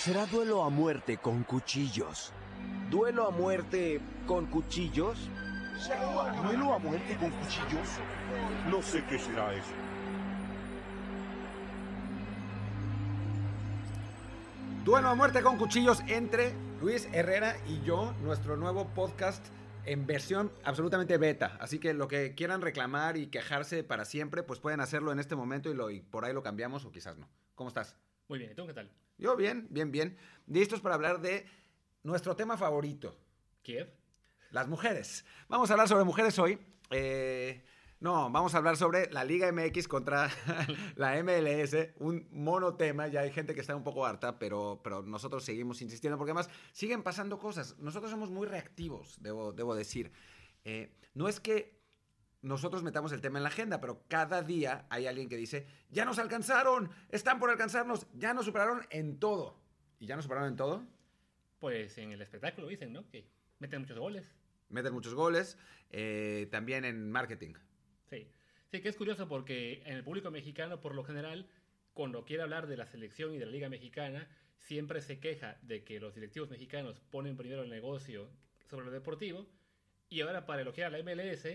Será duelo a muerte con cuchillos. ¿Duelo a muerte con cuchillos? ¿Duelo a muerte con cuchillos? No sé qué será eso. Duelo a muerte con cuchillos entre Luis Herrera y yo, nuestro nuevo podcast en versión absolutamente beta. Así que lo que quieran reclamar y quejarse para siempre, pues pueden hacerlo en este momento y, lo, y por ahí lo cambiamos o quizás no. ¿Cómo estás? Muy bien, ¿y tú qué tal? Yo bien, bien, bien. Listos para hablar de nuestro tema favorito. ¿Kiev? Las mujeres. Vamos a hablar sobre mujeres hoy. Eh, no, vamos a hablar sobre la Liga MX contra la MLS, un monotema, ya hay gente que está un poco harta, pero, pero nosotros seguimos insistiendo porque además siguen pasando cosas. Nosotros somos muy reactivos, debo, debo decir. Eh, no es que nosotros metamos el tema en la agenda, pero cada día hay alguien que dice, ya nos alcanzaron, están por alcanzarnos, ya nos superaron en todo. ¿Y ya nos superaron en todo? Pues en el espectáculo dicen, ¿no? Que meten muchos goles. Meten muchos goles, eh, también en marketing. Sí. Sí, que es curioso porque en el público mexicano, por lo general, cuando quiere hablar de la selección y de la Liga Mexicana, siempre se queja de que los directivos mexicanos ponen primero el negocio sobre lo deportivo y ahora para elogiar a la MLS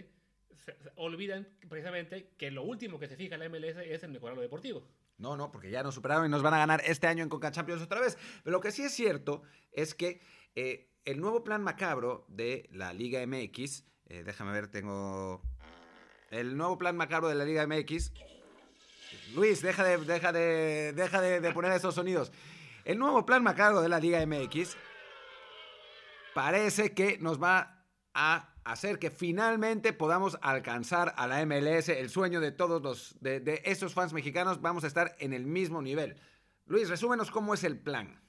se, olvidan precisamente que lo último que se fija la MLS es en mejorar lo deportivo. No, no, porque ya nos superaron y nos van a ganar este año en Conca Champions otra vez. Pero lo que sí es cierto es que eh, el nuevo plan macabro de la Liga MX, eh, déjame ver, tengo el nuevo plan macabro de la Liga MX. Luis, deja de, deja de, deja de, de poner esos sonidos. El nuevo plan macabro de la Liga MX parece que nos va a hacer que finalmente podamos alcanzar a la MLS, el sueño de todos los, de, de esos fans mexicanos, vamos a estar en el mismo nivel. Luis, resúmenos cómo es el plan.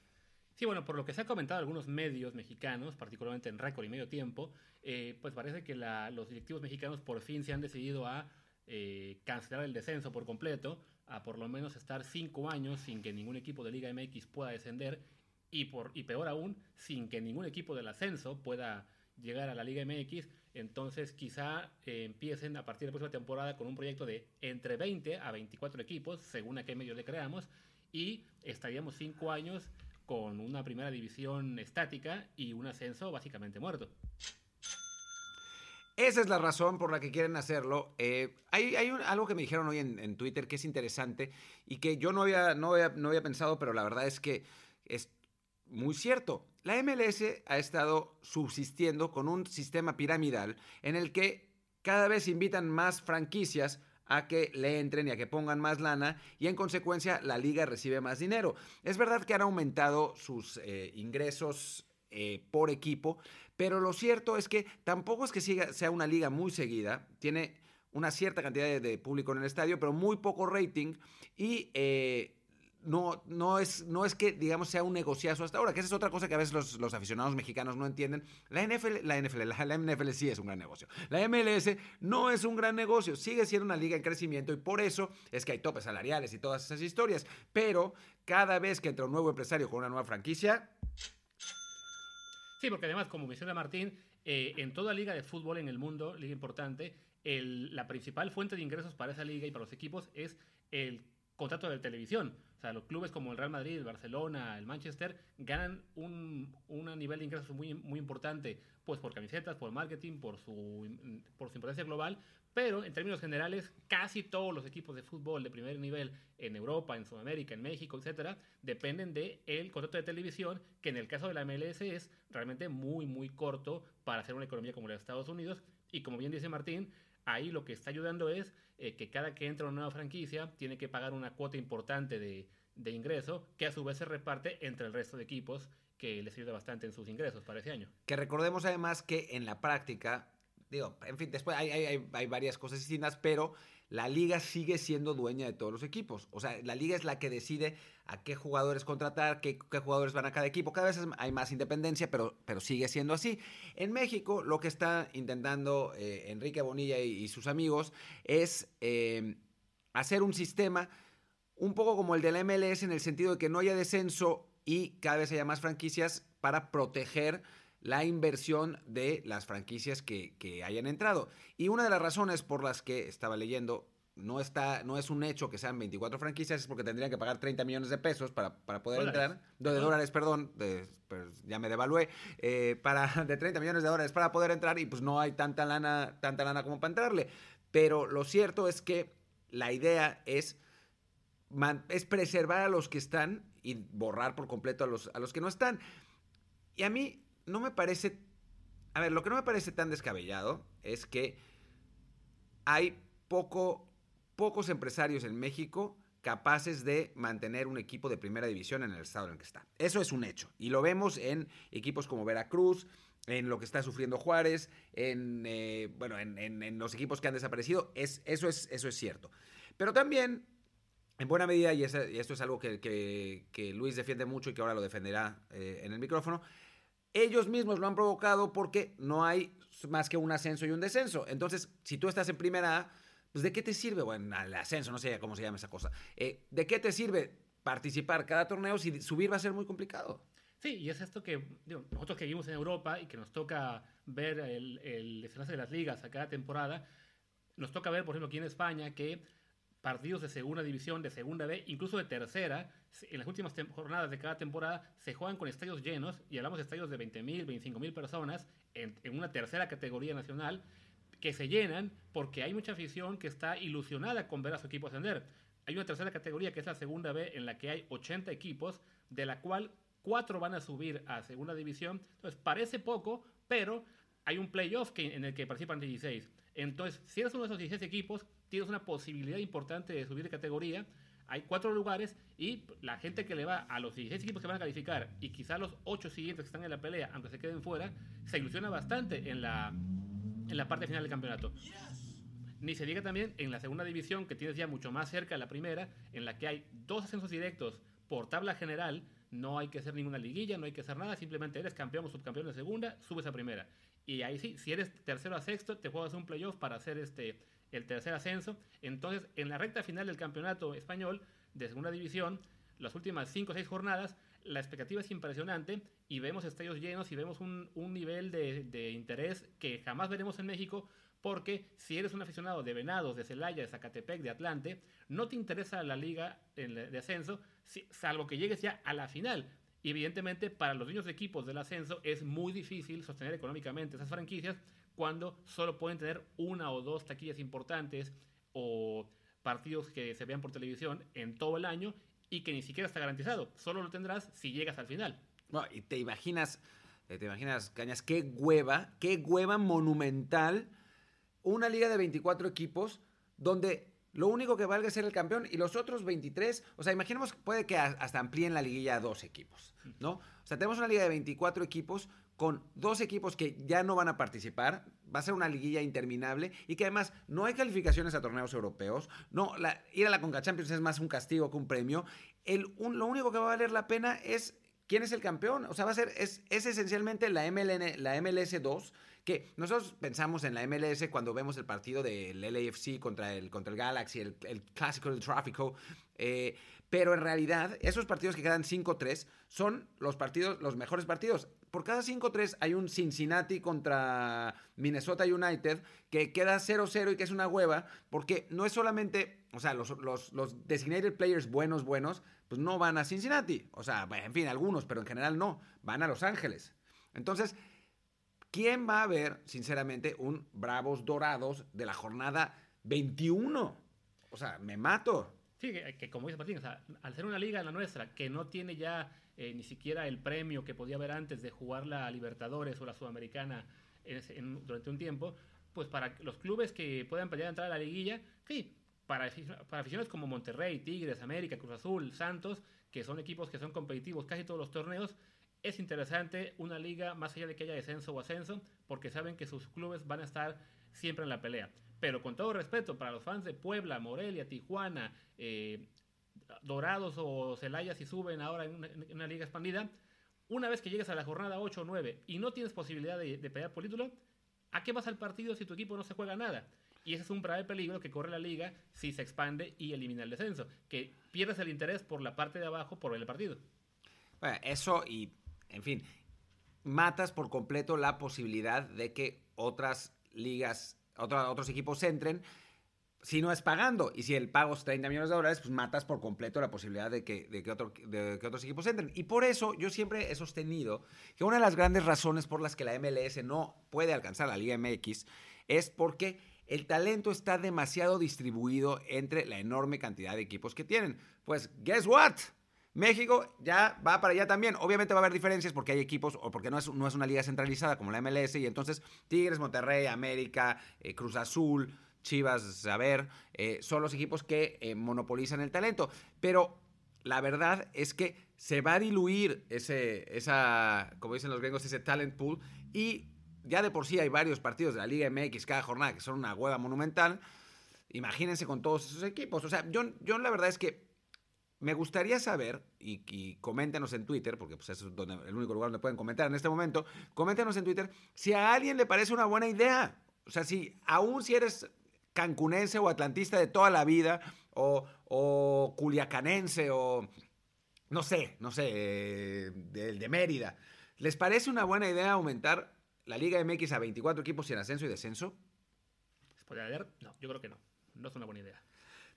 Sí, bueno, por lo que se ha comentado algunos medios mexicanos, particularmente en récord y medio tiempo, eh, pues parece que los directivos mexicanos por fin se han decidido a eh, cancelar el descenso por completo, a por lo menos estar cinco años sin que ningún equipo de Liga MX pueda descender y, por, y peor aún, sin que ningún equipo del ascenso pueda llegar a la Liga MX. Entonces quizá eh, empiecen a partir de la próxima temporada con un proyecto de entre 20 a 24 equipos, según a qué medio le creamos, y estaríamos cinco años con una primera división estática y un ascenso básicamente muerto. Esa es la razón por la que quieren hacerlo. Eh, hay hay un- algo que me dijeron hoy en, en Twitter que es interesante y que yo no había, no, había, no había pensado, pero la verdad es que es muy cierto. La MLS ha estado subsistiendo con un sistema piramidal en el que cada vez invitan más franquicias a que le entren y a que pongan más lana y en consecuencia la liga recibe más dinero. Es verdad que han aumentado sus eh, ingresos eh, por equipo, pero lo cierto es que tampoco es que siga- sea una liga muy seguida, tiene una cierta cantidad de, de público en el estadio, pero muy poco rating y eh, no, no, es, no es que, digamos, sea un negociazo hasta ahora, que esa es otra cosa que a veces los, aficionados mexicanos no entienden. La NFL, la NFL, la, NFL sí es un gran negocio. La MLS no es un gran negocio, sigue siendo una liga en crecimiento y por eso es que hay topes salariales y todas esas historias. Pero cada vez que entra un nuevo empresario con una nueva franquicia, Sí, porque además, como menciona Martín, eh, en toda liga de fútbol en el mundo, liga importante, la principal fuente de ingresos para esa liga y para los equipos es el contrato de televisión. O sea, los clubes como el Real Madrid, el Barcelona, el Manchester ganan un, un nivel de ingresos muy, muy importante, pues por camisetas, por marketing, por su, por su importancia global, pero en términos generales, casi todos los equipos de fútbol de primer nivel en Europa, en Sudamérica, en México, etcétera, dependen del el contrato de televisión, que en el caso de la MLS es realmente muy, muy corto para hacer una economía como la de Estados Unidos. Y como bien dice Martín, ahí lo que está ayudando es eh, que cada que entra una nueva franquicia tiene que pagar una cuota importante de, de ingreso, que a su vez se reparte entre el resto de equipos, que les ayuda bastante en sus ingresos para ese año. que recordemos además que en la práctica, digo, en fin, después hay, hay- hay- varias cosas distintas, pero la liga sigue siendo dueña de todos los equipos. O sea, la liga es la que decide a qué jugadores contratar, qué, jugadores van a cada equipo. Cada vez hay más independencia, pero, pero sigue siendo así. En México, lo que está intentando eh, Enrique Bonilla y, y sus amigos es eh, hacer un sistema un poco como el de la MLS en el sentido de que no haya descenso y cada vez haya más franquicias para proteger la inversión de las franquicias que, que hayan entrado. Y una de las razones por las que estaba leyendo no, está, no es un hecho que sean 24 franquicias, es porque tendrían que pagar 30 millones de pesos para, para poder Dólares. entrar. De, de dólares, perdón, de- pues, ya me devalué. eh, para, de 30 millones de dólares para poder entrar y pues no hay tanta lana, tanta lana como para entrarle. Pero lo cierto es que la idea es, es preservar a los que están y borrar por completo a los, a los que no están. Y a mí no me parece... A ver, lo que no me parece tan descabellado es que hay poco, pocos empresarios en México capaces de mantener un equipo de primera división en el estado en el que está. Eso es un hecho. Y lo vemos en equipos como Veracruz, en lo que está sufriendo Juárez, en, eh, bueno, en, los equipos que han desaparecido. Es, eso, es, eso es cierto. Pero también, en buena medida, y, esto es algo que, que- que Luis defiende mucho y que ahora lo defenderá eh, en el micrófono, ellos mismos lo han provocado porque no hay más que un ascenso y un descenso. Entonces, si tú estás en primera A, pues ¿de qué te sirve? Bueno, el ascenso, no sé cómo se llama esa cosa. Eh, ¿De qué te sirve participar cada torneo si subir va a ser muy complicado? Sí, y es esto que digo, nosotros que vivimos en Europa y que nos toca ver el, el desenlace de las ligas a cada temporada, nos toca ver, por ejemplo, aquí en España, que partidos de segunda división, de segunda B, incluso de tercera, en las últimas jornadas de cada temporada se juegan con estadios llenos, y hablamos de estadios de 20.000, 25.000 personas en, en una tercera categoría nacional, que se llenan porque hay mucha afición que está ilusionada con ver a su equipo ascender. Hay una tercera categoría que es la segunda B, en la que hay 80 equipos, de la cual cuatro van a subir a segunda división. Entonces, parece poco, pero hay un playoff que, en el que participan 16. Entonces, si eres uno de esos 16 equipos, tienes una posibilidad importante de subir de categoría. Hay cuatro lugares y la gente que le va a los 16 equipos que van a calificar y quizá los ocho siguientes que están en la pelea, aunque se queden fuera, se ilusiona bastante en la, en la parte final del campeonato. Ni se diga también en la segunda división, que tienes ya mucho más cerca de la primera, en la que hay dos ascensos directos por tabla general. No hay que hacer ninguna liguilla, no hay que hacer nada, simplemente eres campeón o subcampeón de segunda, subes a primera. Y ahí sí, si eres tercero a sexto, te juegas un playoff para hacer este, el tercer ascenso. Entonces, en la recta final del campeonato español de segunda división, las últimas 5 o 6 jornadas, la expectativa es impresionante y vemos estadios llenos y vemos un, un nivel de, de interés que jamás veremos en México porque si eres un aficionado de Venados, de Celaya, de Zacatepec, de Atlante, no te interesa la liga de ascenso, salvo que llegues ya a la final. Y evidentemente para los dueños de equipos del ascenso es muy difícil sostener económicamente esas franquicias cuando solo pueden tener una o dos taquillas importantes o partidos que se vean por televisión en todo el año y que ni siquiera está garantizado. Solo lo tendrás si llegas al final. Y te imaginas, eh, te imaginas, Cañas, qué hueva, qué hueva monumental. Una liga de 24 equipos donde lo único que valga es ser el campeón y los otros 23, o sea, imaginemos que puede que hasta amplíen la liguilla a dos equipos, ¿no? O sea, tenemos una liga de 24 equipos con dos equipos que ya no van a participar, va a ser una liguilla interminable y que además no hay calificaciones a torneos europeos, no, la- ir a la Conca Champions es más un castigo que un premio, el, un- lo único que va a valer la pena es quién es el campeón, o sea, va a ser, es, es esencialmente la, MLN, la MLS 2, que nosotros pensamos en la MLS cuando vemos el partido del LAFC contra el, contra el Galaxy, el, el clásico del tráfico, eh, pero en realidad esos partidos que quedan 5-3 son los partidos, los mejores partidos. Por cada 5-3 hay un Cincinnati contra Minnesota United que queda 0-0 y que es una hueva, porque no es solamente, o sea, los, los, los designated players buenos, buenos, pues no van a Cincinnati. O sea, en fin, algunos, pero en general no, van a Los Ángeles. Entonces, ¿quién va a ver, sinceramente, un Bravos Dorados de la jornada 21? O sea, me mato. Sí, que, como dice Martín, o sea, al ser una liga la nuestra que no tiene ya eh, ni siquiera el premio que podía haber antes de jugar la Libertadores o la Sudamericana en durante un tiempo, pues para los clubes que puedan pelear a entrar a la liguilla, sí, para, para aficionados como Monterrey, Tigres, América, Cruz Azul, Santos, que son equipos que son competitivos casi todos los torneos, es interesante una liga más allá de que haya descenso o ascenso, porque saben que sus clubes van a estar siempre en la pelea. Pero con todo respeto para los fans de Puebla, Morelia, Tijuana, eh, Dorados o Celaya si suben ahora en una, liga expandida, una vez que llegues a la jornada 8 o 9 y no tienes posibilidad de, pelear por título, ¿a qué vas al partido si tu equipo no se juega nada? Y ese es un grave peligro que corre la liga si se expande y elimina el descenso, que pierdes el interés por la parte de abajo por ver el partido. Eso y, en fin, matas por completo la posibilidad de que otras ligas, otros equipos entren. si no es pagando. Y si el pago es 30 millones de dólares, pues matas por completo la posibilidad de que, de que, de que otros equipos entren. Y por eso yo siempre he sostenido que una de las grandes razones por las que la MLS no puede alcanzar la Liga MX es porque el talento está demasiado distribuido entre la enorme cantidad de equipos que tienen. Pues, guess what? México ya va para allá también. Obviamente va a haber diferencias porque hay equipos o porque no es, no es una liga centralizada como la MLS y entonces Tigres, Monterrey, América, eh, Cruz Azul, Chivas, a ver, eh, son los equipos que eh, monopolizan el talento. Pero la verdad es que se va a diluir ese, esa, como dicen los gringos, ese talent pool y ya de por sí hay varios partidos de la Liga MX cada jornada que son una hueva monumental. Imagínense con todos esos equipos. O sea, yo, yo la verdad es que me gustaría saber, y, y coméntenos en Twitter, porque pues eso es donde, el único lugar donde pueden comentar en este momento, coméntenos en Twitter si a alguien le parece una buena idea. O sea, si aún si eres cancunense o atlantista de toda la vida, o, o culiacanense, o no sé, no sé, eh, del de Mérida, ¿les parece una buena idea aumentar la Liga MX a 24 equipos en ascenso y descenso? ¿Se puede haber? No, yo creo que no. No es una buena idea.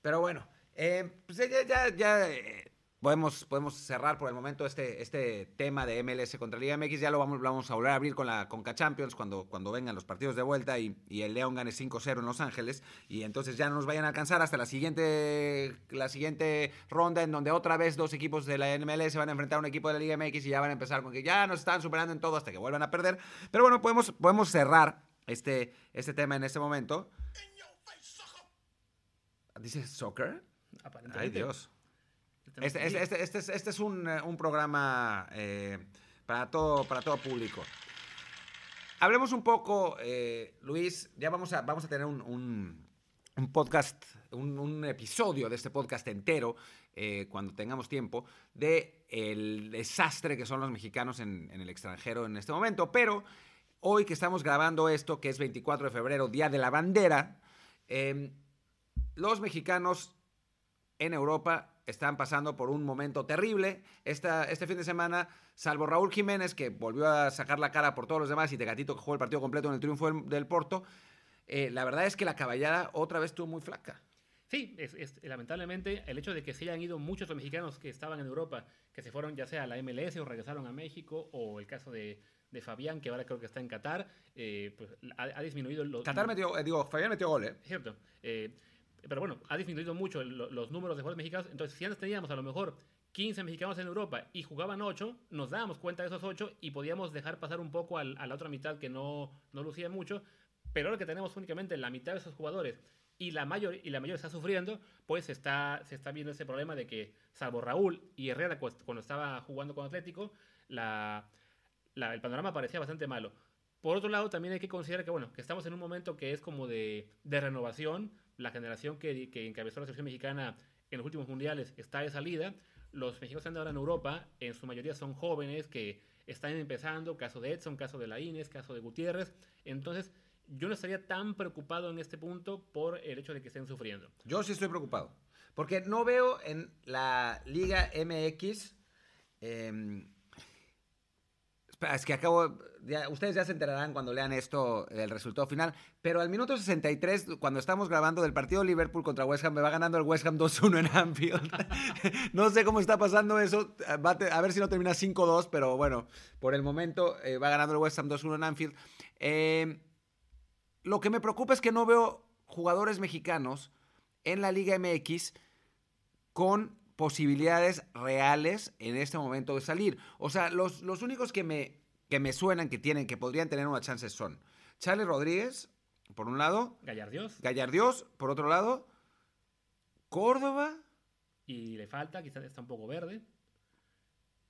Pero bueno, eh, pues ya, ya, ya eh, podemos, podemos cerrar por el momento este, este tema de MLS contra Liga MX. Ya lo vamos, lo vamos a volver a abrir con la Conca Champions cuando, cuando vengan los partidos de vuelta y, y el León gane 5-0 en Los Ángeles. Y entonces ya no nos vayan a alcanzar hasta la siguiente, la siguiente ronda en donde otra vez dos equipos de la MLS van a enfrentar a un equipo de la Liga MX y ya van a empezar con que ya nos están superando en todo hasta que vuelvan a perder. Pero bueno, podemos, podemos cerrar este, este tema en este momento. ¿Dice soccer? Aparentemente. Ay, Dios. Este, este, este- este es, este es un, eh, un programa eh, para, todo, para todo público. Hablemos un poco, eh, Luis, ya vamos a, vamos a tener un, un- un podcast, un, un episodio de este podcast entero, eh, cuando tengamos tiempo, de el desastre que son los mexicanos en, en el extranjero en este momento. Pero hoy que estamos grabando esto, que es 24 de febrero, Día de la Bandera, eh, los mexicanos en Europa están pasando por un momento terrible. Esta, este fin de semana, salvo Raúl Jiménez, que volvió a sacar la cara por todos los demás, y Tecatito, que jugó el partido completo en el triunfo del, del Porto, eh, la verdad es que la caballada otra vez estuvo muy flaca. Sí, es, es- lamentablemente el hecho de que se hayan ido muchos los mexicanos que estaban en Europa, que se fueron ya sea a la MLS o regresaron a México, o el caso de, de Fabián, que ahora creo que está en Qatar, eh, pues ha, ha disminuido los... Qatar metió, eh, digo, Fabián metió gol, ¿eh? Cierto. Eh, pero bueno, ha disminuido mucho los números de jugadores mexicanos. Entonces, si antes teníamos a lo mejor 15 mexicanos en Europa y jugaban 8, nos dábamos cuenta de esos 8 y podíamos dejar pasar un poco a la otra mitad que no, no lucía mucho. Pero ahora que tenemos únicamente la mitad de esos jugadores y la mayor, y la mayor está sufriendo, pues está, se está viendo ese problema de que, salvo Raúl y Herrera cu- cuando estaba jugando con Atlético, el panorama parecía bastante malo. Por otro lado, también hay que considerar que, bueno, que estamos en un momento que es como de, de renovación. La generación que, encabezó la selección mexicana en los últimos mundiales está de salida. Los mexicanos que están ahora en Europa, en su mayoría son jóvenes que están empezando. Caso de Edson, caso de Laínez, caso de Gutiérrez. Entonces, yo no estaría tan preocupado en este punto por el hecho de que estén sufriendo. Yo sí estoy preocupado. Porque no veo en la Liga MX. espera, es que acabo. ustedes ya se enterarán cuando lean esto, el resultado final. Pero al minuto 63, cuando estamos grabando del partido Liverpool contra West Ham, me va ganando el West Ham 2-1 en Anfield. no sé cómo está pasando eso. A ver si no termina 5-2, pero bueno, por el momento eh, va ganando el West Ham 2-1 en Anfield. Eh, lo que me preocupa es que no veo jugadores mexicanos en la Liga MX con posibilidades reales en este momento de salir. O sea, los, los únicos que me, que me suenan que tienen, que podrían tener una chance son Charlie Rodríguez, por un lado, Gallardios. Gallardios, por otro lado, Córdoba Y le falta, quizás está un poco verde.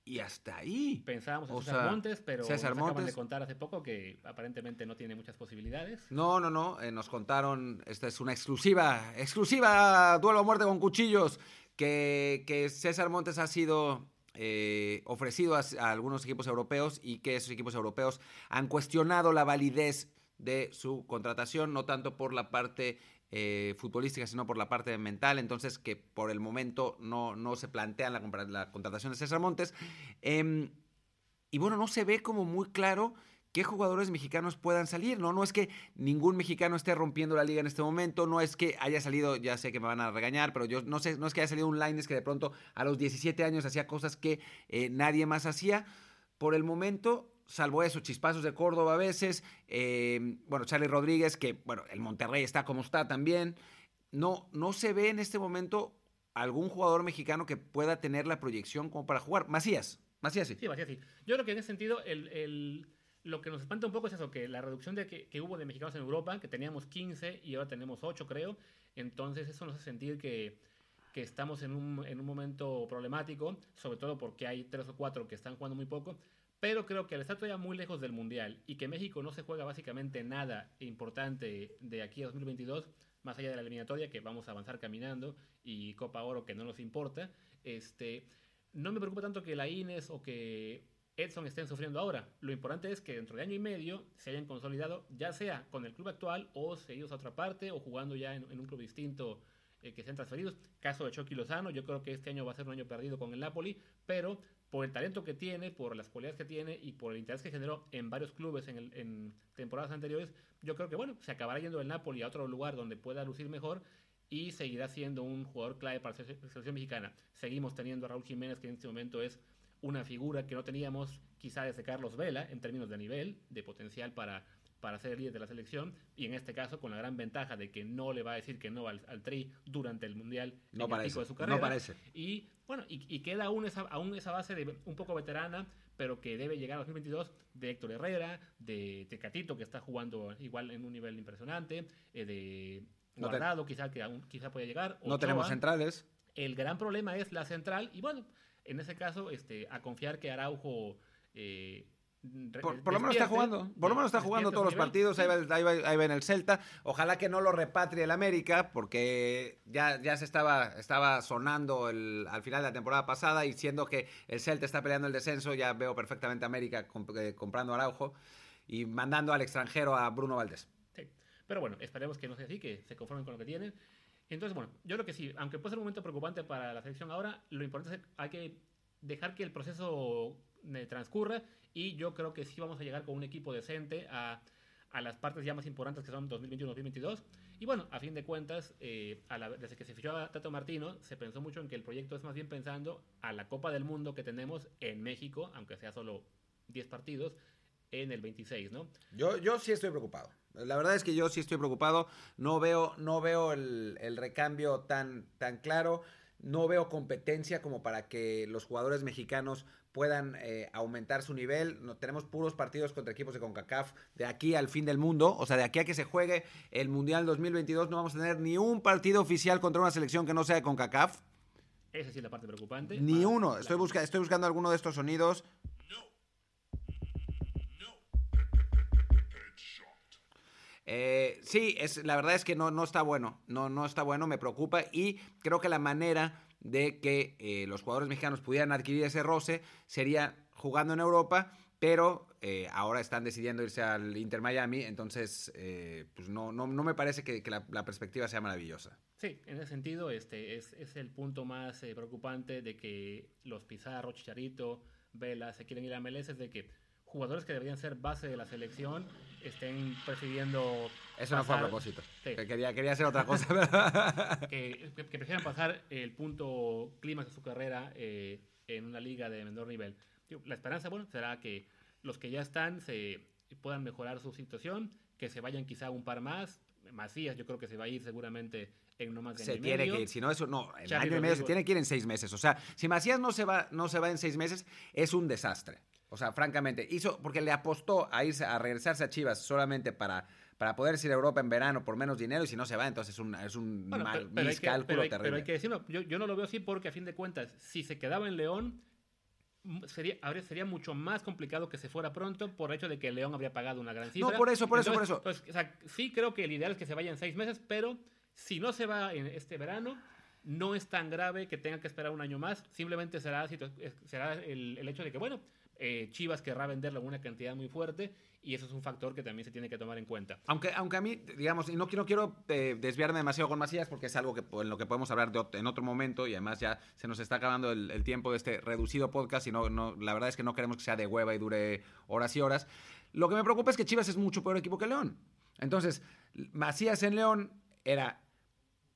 y hasta ahí. Pensábamos en César sea, Montes, pero César nos acaban Montes. de contar hace poco que aparentemente no tiene muchas posibilidades. No, no, no. eh, nos contaron, esta es una exclusiva, exclusiva duelo a muerte con cuchillos, que, que César Montes ha sido eh, ofrecido a, algunos equipos europeos y que esos equipos europeos han cuestionado la validez de su contratación, no tanto por la parte eh, futbolística, sino por la parte mental. Entonces, que por el momento no, no se plantea la, la contratación de César Montes. Em, y bueno, no se ve como muy claro qué jugadores mexicanos puedan salir, ¿no? No es que ningún mexicano esté rompiendo la liga en este momento, no es que haya salido, ya sé que me van a regañar, pero yo no sé, no es que haya salido un Lines que de pronto a los 17 años hacía cosas que eh, nadie más hacía. Por el momento, salvo eso, chispazos de Córdoba a veces, eh, bueno, Charlie Rodríguez, que, bueno, el Monterrey está como está también. No, no se ve en este momento algún jugador mexicano que pueda tener la proyección como para jugar. Macías, Macías sí. Sí, Macías sí. Yo creo que en ese sentido, el, el, lo que nos espanta un poco es eso, que la reducción de que, que, hubo de mexicanos en Europa, que teníamos 15 y ahora tenemos 8, creo. Entonces eso nos hace sentir que, que estamos en un, en un momento problemático, sobre todo porque hay 3 o 4 que están jugando muy poco. Pero creo que al estar todavía muy lejos del Mundial y que México no se juega básicamente nada importante de aquí a 2022, más allá de la eliminatoria, que vamos a avanzar caminando, y Copa Oro, que no nos importa, este, no me preocupa tanto que la Ines o que Edson estén sufriendo ahora. Lo importante es que dentro de año y medio se hayan consolidado, ya sea con el club actual o seguidos a otra parte o jugando ya en, un club distinto eh, que sean transferidos. Caso de Chucky Lozano, yo creo que este año va a ser un año perdido con el Napoli, pero por el talento que tiene, por las cualidades que tiene y por el interés que generó en varios clubes en temporadas anteriores, yo creo que bueno, se acabará yendo el Napoli a otro lugar donde pueda lucir mejor y seguirá siendo un jugador clave para la selección mexicana. Seguimos teniendo a Raúl Jiménez, que en este momento es una figura que no teníamos quizá desde Carlos Vela en términos de nivel, de potencial para, para ser el líder de la selección, y en este caso con la gran ventaja de que no le va a decir que no al, al Tri durante el Mundial no en parece, el pico de su carrera. No parece. Y bueno, y, y, queda aún esa, aún esa base de un poco veterana, pero que debe llegar a 2022 de Héctor Herrera, de Tecatito, que está jugando igual en un nivel impresionante, eh, de Guardado, no te... quizá que aún quizá pueda llegar. Ochoa. No tenemos centrales. El gran problema es la central, y bueno, en ese caso, este, a confiar que Araujo. Eh, por, por, lo menos está jugando, por lo menos está jugando todos los partidos, ahí va, ahí, va, ahí va, en el Celta. Ojalá que no lo repatrie el América, porque ya, ya se estaba, estaba sonando el, al final de la temporada pasada y siendo que el Celta está peleando el descenso, ya veo perfectamente a América comp eh, comprando Araujo y mandando al extranjero a Bruno Valdés. Sí, pero bueno, esperemos que no sea así, que se conformen con lo que tienen. Entonces, bueno, yo creo que sí, aunque puede ser un momento preocupante para la selección ahora, lo importante es que hay que dejar que el proceso transcurra y yo creo que sí vamos a llegar con un equipo decente a, a las partes ya más importantes que son 2021-2022. Y bueno, a fin de cuentas, eh, a la, desde que se fichó a Tato Martino, se pensó mucho en que el proyecto es más bien pensando a la Copa del Mundo que tenemos en México, aunque sea solo 10 partidos, en el 26, ¿no? Yo, yo sí estoy preocupado. La verdad es que yo sí estoy preocupado. No veo, no veo el, el recambio tan, tan claro. No veo competencia como para que los jugadores mexicanos puedan eh, aumentar su nivel. No, tenemos puros partidos contra equipos de CONCACAF de aquí al fin del mundo. O sea, de aquí a que se juegue el Mundial 2022 no vamos a tener ni un partido oficial contra una selección que no sea de CONCACAF. Esa sí es la parte preocupante. Ni uno. Estoy, busca estoy buscando alguno de estos sonidos. Eh, sí, es, la verdad es que no, no está bueno, no, no está bueno, me preocupa y creo que la manera de que eh, los jugadores mexicanos pudieran adquirir ese roce sería jugando en Europa, pero eh, ahora están decidiendo irse al Inter Miami, entonces eh, pues no, no, no, me parece que, que la, la, perspectiva sea maravillosa. Sí, en ese sentido este es, es el punto más eh, preocupante de que los Pizarro, Chicharito, Vela se quieren ir a MLS, es de que jugadores que deberían ser base de la selección estén prefiriendo... Eso pasar, no fue a propósito. Sí. Quería, quería hacer otra cosa. que, que, que, prefieran pasar el punto clímax de su carrera eh, en una liga de menor nivel. La esperanza, bueno, será que los que ya están se puedan mejorar su situación, que se vayan quizá un par más. Macías yo creo que se va a ir seguramente en no más de se año tiene y medio. que ir, si no eso no, en año y medio se tiene que ir en seis meses. O sea, si Macías no se va, no se va en seis meses, es un desastre. O sea, francamente, hizo porque le apostó a irse a regresarse a Chivas solamente para, para poder ir a Europa en verano por menos dinero y si no se va, entonces es un, es un bueno, mal, pero, pero miscálculo pero hay, terrible. Pero hay que decirlo, yo, yo, no lo veo así porque a fin de cuentas, si se quedaba en León, sería, habría, sería mucho más complicado que se fuera pronto por el hecho de que León habría pagado una gran cifra. No, por eso, por Entonces, eso, por eso. Pues, o sea, sí creo que el ideal es que se vaya en seis meses, pero si no se va en este verano, no es tan grave que tenga que esperar un año más. Simplemente será, será el, el hecho de que, bueno, Eh, Chivas querrá venderlo en una cantidad muy fuerte y eso es un factor que también se tiene que tomar en cuenta. Aunque, aunque a mí, digamos, y no, no quiero eh, desviarme demasiado con Macías porque es algo que, en lo que podemos hablar en otro momento y además ya se nos está acabando el, tiempo de este reducido podcast y no, no, la verdad es que no queremos que sea de hueva y dure horas y horas. Lo que me preocupa es que Chivas es mucho peor equipo que León. Entonces, Macías en León era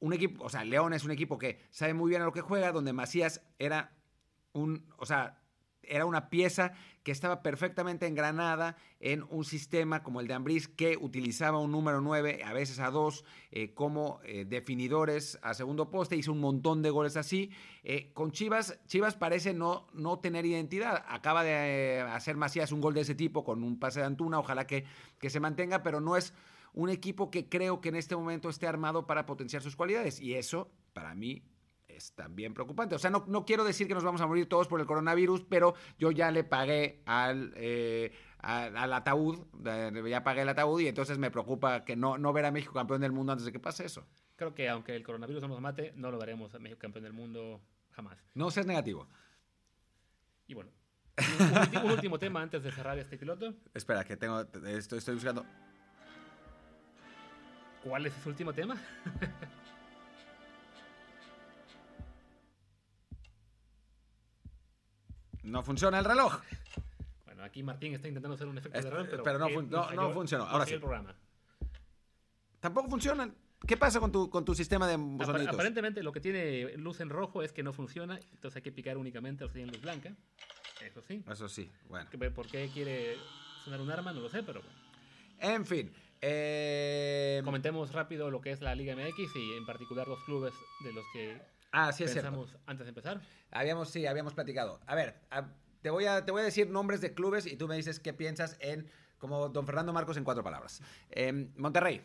un equipo, o sea, León es un equipo que sabe muy bien a lo que juega, donde Macías era un, o sea, era una pieza que estaba perfectamente engranada en un sistema como el de Ambriz que utilizaba un número 9, a veces a 2, como eh, definidores a segundo poste, hizo un montón de goles así. Eh, con Chivas, Chivas parece no, no tener identidad. Acaba de eh, hacer Macías un gol de ese tipo con un pase de Antuna, ojalá que, que se mantenga, pero no es un equipo que creo que en este momento esté armado para potenciar sus cualidades. Y eso, para mí, es también preocupante. O sea, no, no quiero decir que nos vamos a morir todos por el coronavirus, pero yo ya le pagué al, eh, al, al ataúd, ya pagué el ataúd y entonces me preocupa que no, no ver a México campeón del mundo antes de que pase eso. Creo que aunque el coronavirus no nos mate, no lo veremos a México campeón del mundo jamás. No seas negativo. Y bueno, un, un ulti- un último tema antes de cerrar este piloto. Espera, que tengo, estoy, estoy buscando. ¿Cuál es ese último tema? No funciona el reloj. Bueno, aquí Martín está intentando hacer un efecto Es- de error, pero, pero no fun- no- no funcionó. Ahora sí. el programa. Tampoco funciona. ¿Qué pasa con tu, con tu sistema de sonidos? aparentemente lo que tiene luz en rojo es que no funciona, entonces hay que picar únicamente los que tienen luz blanca. Eso sí. Eso sí, bueno. ¿Por qué quiere sonar un arma? No lo sé, pero bueno. En fin. eh, Comentemos rápido lo que es la Liga MX y en particular los clubes de los que Ah, sí, es cierto. antes de empezar. Habíamos, sí, habíamos platicado. A ver, a- te, voy a, te voy a decir nombres de clubes y tú me dices qué piensas en, como don Fernando Marcos en cuatro palabras. Em, Monterrey,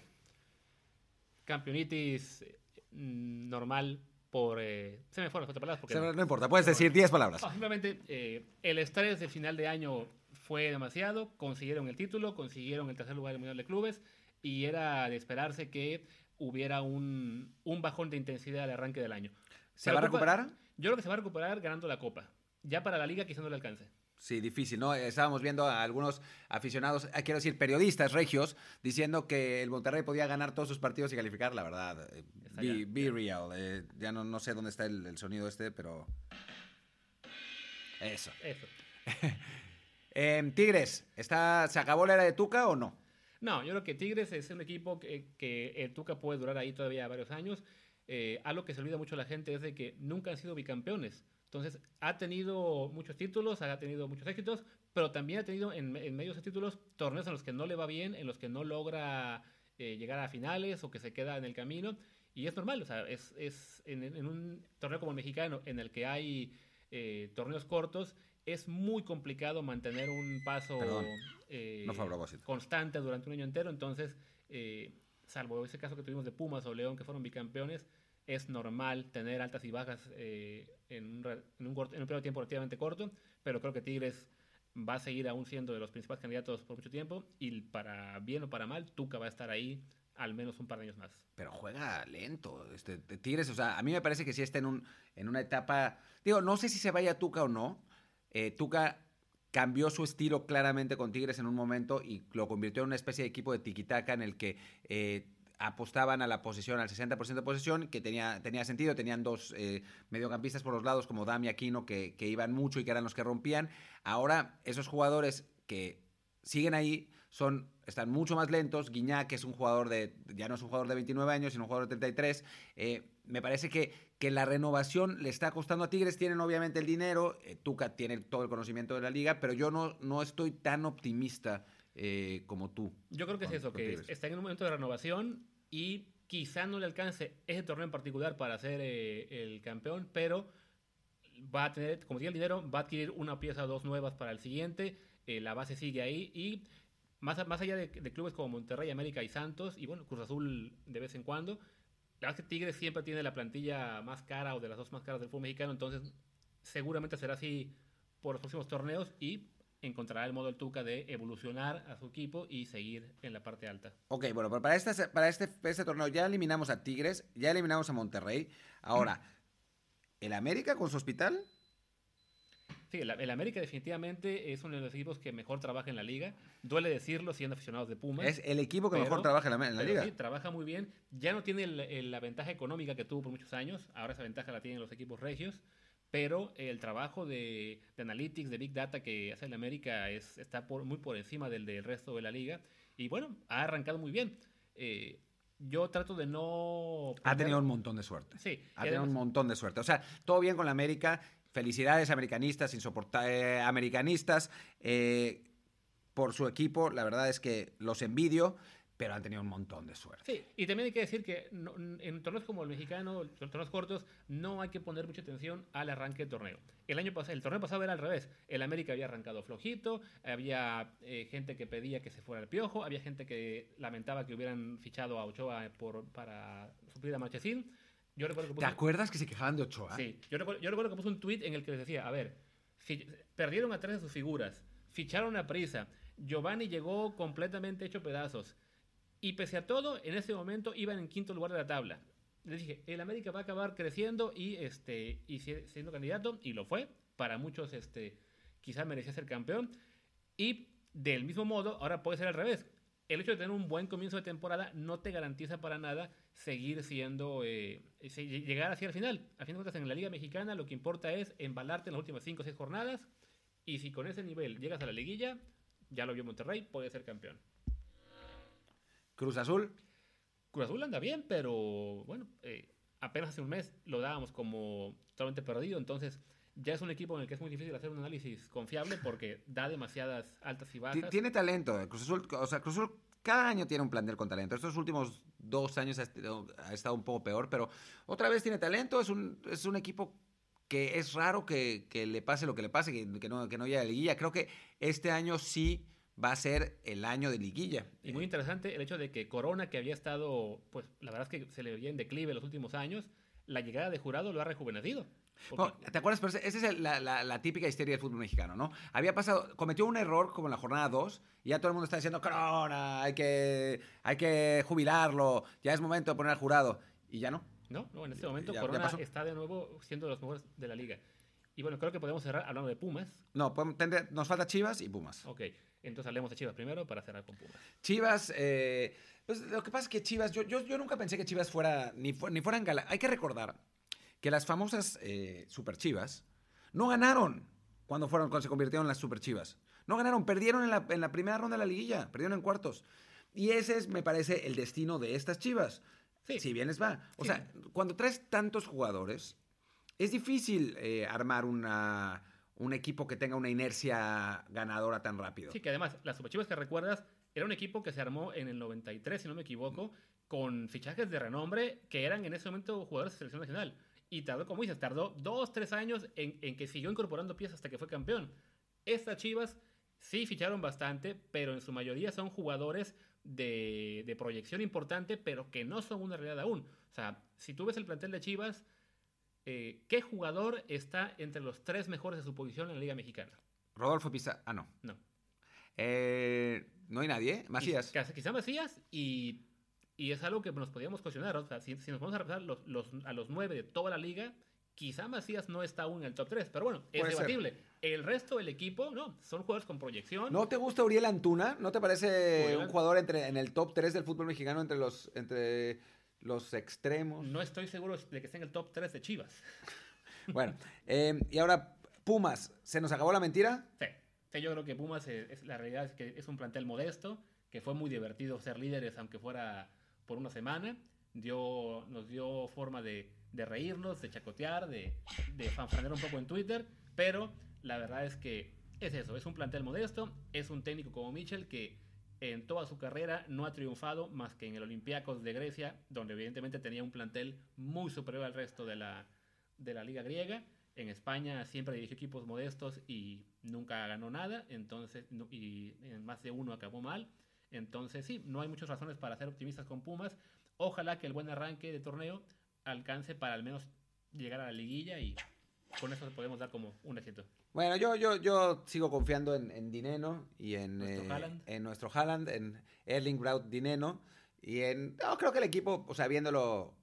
Campeonitis mm, normal por... eh, se me fueron las otras palabras porque... no importa, puedes decir diez palabras. Ah, simplemente eh, el estrés del final de año fue demasiado, consiguieron el título, consiguieron el tercer lugar del Mundial de Clubes y era de esperarse que hubiera un, un bajón de intensidad al arranque del año. ¿Se va a Copa- recuperar? Yo creo que se va a recuperar ganando la Copa. Ya para la Liga quizá no le alcance. Sí, difícil, ¿no? Estábamos viendo a algunos aficionados, eh, quiero decir, periodistas regios, diciendo que el Monterrey podía ganar todos sus partidos y calificar, la verdad. eh, Be, real. eh, ya no, no sé dónde está el, el sonido este, pero... Eso. Eso. Em, Tigres, ¿está, ¿se acabó la era de Tuca o no? No, yo creo que Tigres es un equipo que, que el Tuca puede durar ahí todavía varios años. Eh, algo que se olvida mucho la gente es de que nunca han sido bicampeones. Entonces, ha tenido muchos títulos, ha tenido muchos éxitos, pero también ha tenido en, en medio de esos títulos torneos en los que no le va bien, en los que no logra eh, llegar a finales o que se queda en el camino. Y es normal, o sea, es, es en, un torneo como el mexicano, en el que hay eh, torneos cortos, es muy complicado mantener un paso. Eh, No fue a propósito. constante durante un año entero. Entonces, eh, salvo ese caso que tuvimos de Pumas o León, que fueron bicampeones, es normal tener altas y bajas eh, en, un, en, un corto- en un periodo de tiempo relativamente corto, pero creo que Tigres va a seguir aún siendo de los principales candidatos por mucho tiempo y para bien o para mal, Tuca va a estar ahí al menos un par de años más. Pero juega lento. Este, Tigres, o sea, a mí me parece que sí está en, un, en una etapa. Digo, no sé si se vaya Tuca o no. Eh, Tuca cambió su estilo claramente con Tigres en un momento y lo convirtió en una especie de equipo de tiquitaca en el que eh, apostaban a la posesión, al 60% de posesión, que tenía, tenía sentido. Tenían dos eh, mediocampistas por los lados, como Dami Aquino, que, iban mucho y que eran los que rompían. Ahora, esos jugadores que siguen ahí son están mucho más lentos. Guiñac, es un jugador de, ya no es un jugador de 29 años, sino un jugador de 33. Eh, me parece que, que la renovación le está costando a Tigres. Tienen obviamente el dinero, eh, Tuca tiene todo el conocimiento de la liga, pero yo no, no estoy tan optimista eh, como tú. Yo creo que con- es eso, que está en un momento de renovación y quizá no le alcance ese torneo en particular para ser eh, el campeón, pero va a tener, como tiene el dinero, va a adquirir una pieza o dos nuevas para el siguiente, eh, la base sigue ahí y más, más allá de, de clubes como Monterrey, América y Santos, y bueno, Cruz Azul de vez en cuando, la verdad es que Tigres siempre tiene la plantilla más cara o de las dos más caras del fútbol mexicano, entonces seguramente será así por los próximos torneos y encontrará el modo el Tuca de evolucionar a su equipo y seguir en la parte alta. Ok, bueno, pero para este, para este, este torneo ya eliminamos a Tigres, ya eliminamos a Monterrey. Ahora, ¿el América con su hospital? Sí, el, el América definitivamente es uno de los equipos que mejor trabaja en la liga. Duele decirlo siendo aficionados de Pumas. Es el equipo que Pero- mejor trabaja en la, en la pero liga. sí, trabaja muy bien. Ya no tiene el- el- la ventaja económica que tuvo por muchos años. Ahora esa ventaja la tienen los equipos regios. Pero el trabajo de, de analytics, de Big Data que hace el América es, está por- muy por encima del del resto de la liga. Y bueno, ha arrancado muy bien. Eh, yo trato de no... Ha tenido un montón de suerte. Sí, Ha tenido un montón de suerte. O sea, todo bien con la América. Felicidades, americanistas, insoportables americanistas, eh, por su equipo. La verdad es que los envidio, pero han tenido un montón de suerte. Sí, y también hay que decir que en torneos como el mexicano, en torneos cortos, no hay que poner mucha atención al arranque del torneo. El año pasado, el torneo pasado era al revés. El América había arrancado flojito, había eh, gente que pedía que se fuera el piojo, había gente que lamentaba que hubieran fichado a Ochoa por, para suplir a Marchesín. Yo recuerdo que ¿Te acuerdas que se quejaban de Ochoa? Sí, yo recuerdo, yo recuerdo que puse un tweet en el que les decía, a ver, perdieron a tres de sus figuras, ficharon a prisa, Giovanni llegó completamente hecho pedazos, y pese a todo, en ese momento iban en quinto lugar de la tabla. Les dije, el América va a acabar creciendo y, este, y si- siendo candidato, y lo fue, para muchos este, quizás merecía ser campeón, y del mismo modo, ahora puede ser al revés. El hecho de tener un buen comienzo de temporada no te garantiza para nada seguir siendo, eh, llegar hacia el final. A fin de cuentas, en la Liga Mexicana lo que importa es embalarte en las últimas 5 o 6 jornadas y si con ese nivel llegas a la liguilla, ya lo vio Monterrey, puede ser campeón. Cruz Azul. Cruz Azul anda bien, pero bueno, eh, apenas hace un mes lo dábamos como totalmente perdido, entonces ya es un equipo en el que es muy difícil hacer un análisis confiable porque da demasiadas altas y bajas. Tiene talento. eh, Cruz Azul, o sea, Cruz Azul cada año tiene un plantel con talento. Estos últimos dos años ha estado, ha estado un poco peor, pero otra vez tiene talento. Es un, es un equipo que es raro que, que le pase lo que le pase, que, que no, que no llegue a la liguilla. Creo que este año sí va a ser el año de liguilla. Y muy interesante el hecho de que Corona, que había estado, pues la verdad es que se le veía en declive los últimos años, la llegada de jurado lo ha rejuvenecido. Porque- No, ¿Te acuerdas? Pero esa es la, la- la típica histeria del fútbol mexicano, ¿no? Había pasado, cometió un error como en la jornada 2 y ya todo el mundo está diciendo, Corona, hay que, hay que jubilarlo, ya es momento de poner al jurado. Y ya no. No, no, en este momento Ya- ya Corona pasó. está de nuevo siendo de los mejores de la liga. Y bueno, creo que podemos cerrar hablando de Pumas. No, podemos- tendré- nos falta Chivas y Pumas. Ok, entonces hablemos de Chivas primero para cerrar con Pumas. Chivas, eh, pues lo que pasa es que Chivas, yo, yo, yo nunca pensé que Chivas fuera, ni, fu- ni fueran gala. Hay que recordar que las famosas eh, Super Chivas no ganaron cuando, fueron, cuando se convirtieron en las Super Chivas. No ganaron, perdieron en la, en la primera ronda de la liguilla, perdieron en cuartos. Y ese es, me parece, el destino de estas Chivas. Sí. Si bien les va. O Sí. sea, cuando traes tantos jugadores, es difícil eh, armar una, un equipo que tenga una inercia ganadora tan rápido. Sí, que además, las Superchivas que recuerdas, era un equipo que se armó en el 93, si no me equivoco, con fichajes de renombre que eran en ese momento jugadores de selección nacional. Y tardó, como dices, tardó dos, tres años en, en que siguió incorporando piezas hasta que fue campeón. Estas Chivas sí ficharon bastante, pero en su mayoría son jugadores de, de proyección importante, pero que no son una realidad aún. O sea, si tú ves el plantel de Chivas, eh, ¿qué jugador está entre los tres mejores de su posición en la Liga Mexicana? Rodolfo Pizarro. Ah, no. No. Eh, no hay nadie, ¿eh? Macías. Quizá, quizá Macías y, y es algo que nos podíamos cuestionar. O sea, si, si nos vamos a repasar los, los- a los nueve de toda la liga, quizá Macías no está aún en el top 3, pero bueno, es Puede ser. debatible. El resto del equipo, no, son jugadores con proyección. ¿No te gusta Uriel Antuna? ¿No te parece Uriel- un jugador entre, en el top 3 del fútbol mexicano entre los, entre los extremos? No estoy seguro de que esté en el top 3 de Chivas. Bueno, eh, y ahora Pumas, ¿se nos acabó la mentira? Sí, sí, yo creo que Pumas, eh, es, la realidad es que es un plantel modesto, que fue muy divertido ser líderes, aunque fuera por una semana. Dio, nos dio forma de, de reírnos, de chacotear, de, de fanfanear un poco en Twitter, pero la verdad es que es eso, es un plantel modesto, es un técnico como Mitchell que en toda su carrera no ha triunfado más que en el Olympiacos de Grecia, donde evidentemente tenía un plantel muy superior al resto de la, de la liga griega. En España siempre dirigió equipos modestos y nunca ganó nada, entonces y en más de uno acabó mal. Entonces sí, no hay muchas razones para ser optimistas con Pumas. Ojalá que el buen arranque de torneo alcance para al menos llegar a la liguilla y con eso podemos dar como un éxito. Bueno, yo, yo, yo sigo confiando en, en Dineno y en Nuestro eh, Haaland. en nuestro Haaland, en Erling Braut Dineno. Y en. No, creo que el equipo, o sea, viéndolo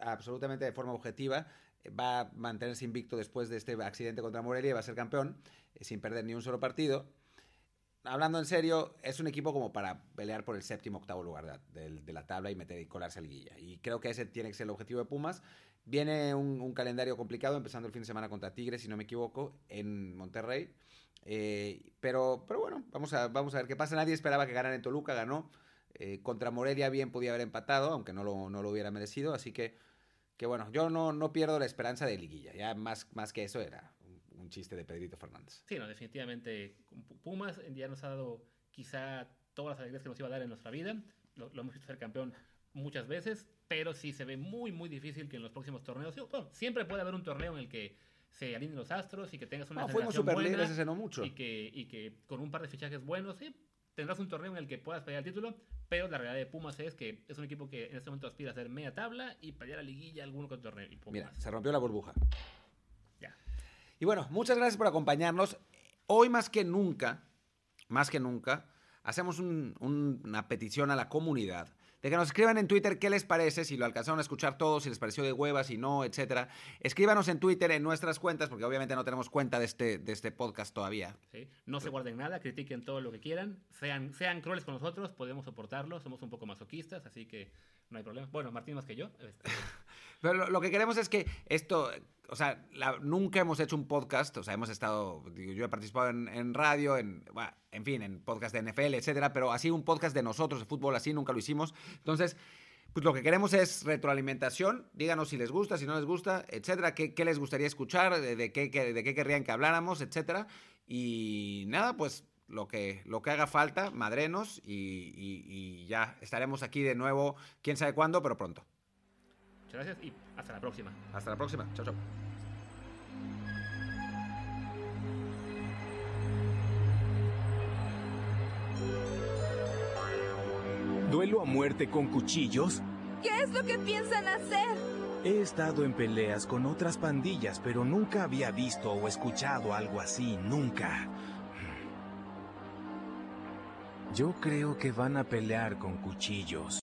absolutamente de forma objetiva, va a mantenerse invicto después de este accidente contra Morelia y va a ser campeón eh, sin perder ni un solo partido. Hablando en serio, es un equipo como para pelear por el séptimo octavo lugar de, de, de la tabla y meter y colarse a liguilla. Y creo que ese tiene que ser el objetivo de Pumas. Viene un, un, calendario complicado, empezando el fin de semana contra Tigres, si no me equivoco, en Monterrey. Eh, pero, pero bueno, vamos a, vamos a ver qué pasa. Nadie esperaba que ganara en Toluca, ganó. Eh, contra Morelia bien podía haber empatado, aunque no lo, no lo hubiera merecido. Así que, que bueno, yo no, no pierdo la esperanza de liguilla. Ya más, más que eso era un, chiste de Pedrito Fernández. Sí, no, definitivamente. Pumas ya nos ha dado quizá todas las alegrías que nos iba a dar en nuestra vida. Lo, lo hemos visto ser campeón muchas veces, pero sí se ve muy, muy difícil que en los próximos torneos. Bueno, siempre puede haber un torneo en el que se alineen los astros y que tengas una no, fuimos super buena ese no mucho. Y que, y que con un par de fichajes buenos, sí, tendrás un torneo en el que puedas pelear el título, pero la realidad de Pumas es que es un equipo que en este momento aspira a ser media tabla y pelear a liguilla alguno con torneo. Y Mira, se rompió la burbuja. Y bueno, muchas gracias por acompañarnos. Hoy más que nunca, más que nunca, hacemos un, un, una petición a la comunidad de que nos escriban en Twitter qué les parece, si lo alcanzaron a escuchar todos, si les pareció de hueva, si no, etcétera. Escríbanos en Twitter en nuestras cuentas, porque obviamente no tenemos cuenta de este, de este podcast todavía. No se guarden nada, critiquen todo lo que quieran, sean, sean crueles con nosotros, podemos soportarlo, somos un poco masoquistas, así que no hay problema. Bueno, Martín más que yo. Este... Pero lo, lo, que queremos es que esto, o sea, nunca hemos hecho un podcast, o sea, hemos estado, digo, yo he participado en, radio, en, bueno, en fin, en podcast de NFL, etcétera, pero así un podcast de nosotros, de fútbol, así nunca lo hicimos. Entonces, pues lo que queremos es retroalimentación. Díganos si les gusta, si no les gusta, etcétera. ¿Qué, les gustaría escuchar? ¿De, de, qué, de qué querrían que habláramos, etcétera? Y nada, pues lo que, lo que haga falta, madrenos, y, y ya estaremos aquí de nuevo, quién sabe cuándo, pero pronto. Muchas gracias y hasta la próxima. Hasta la próxima. Chao, chao. ¿Duelo a muerte con cuchillos? ¿Qué es lo que piensan hacer? He estado en peleas con otras pandillas, pero nunca había visto o escuchado algo así, nunca. Yo creo que van a pelear con cuchillos.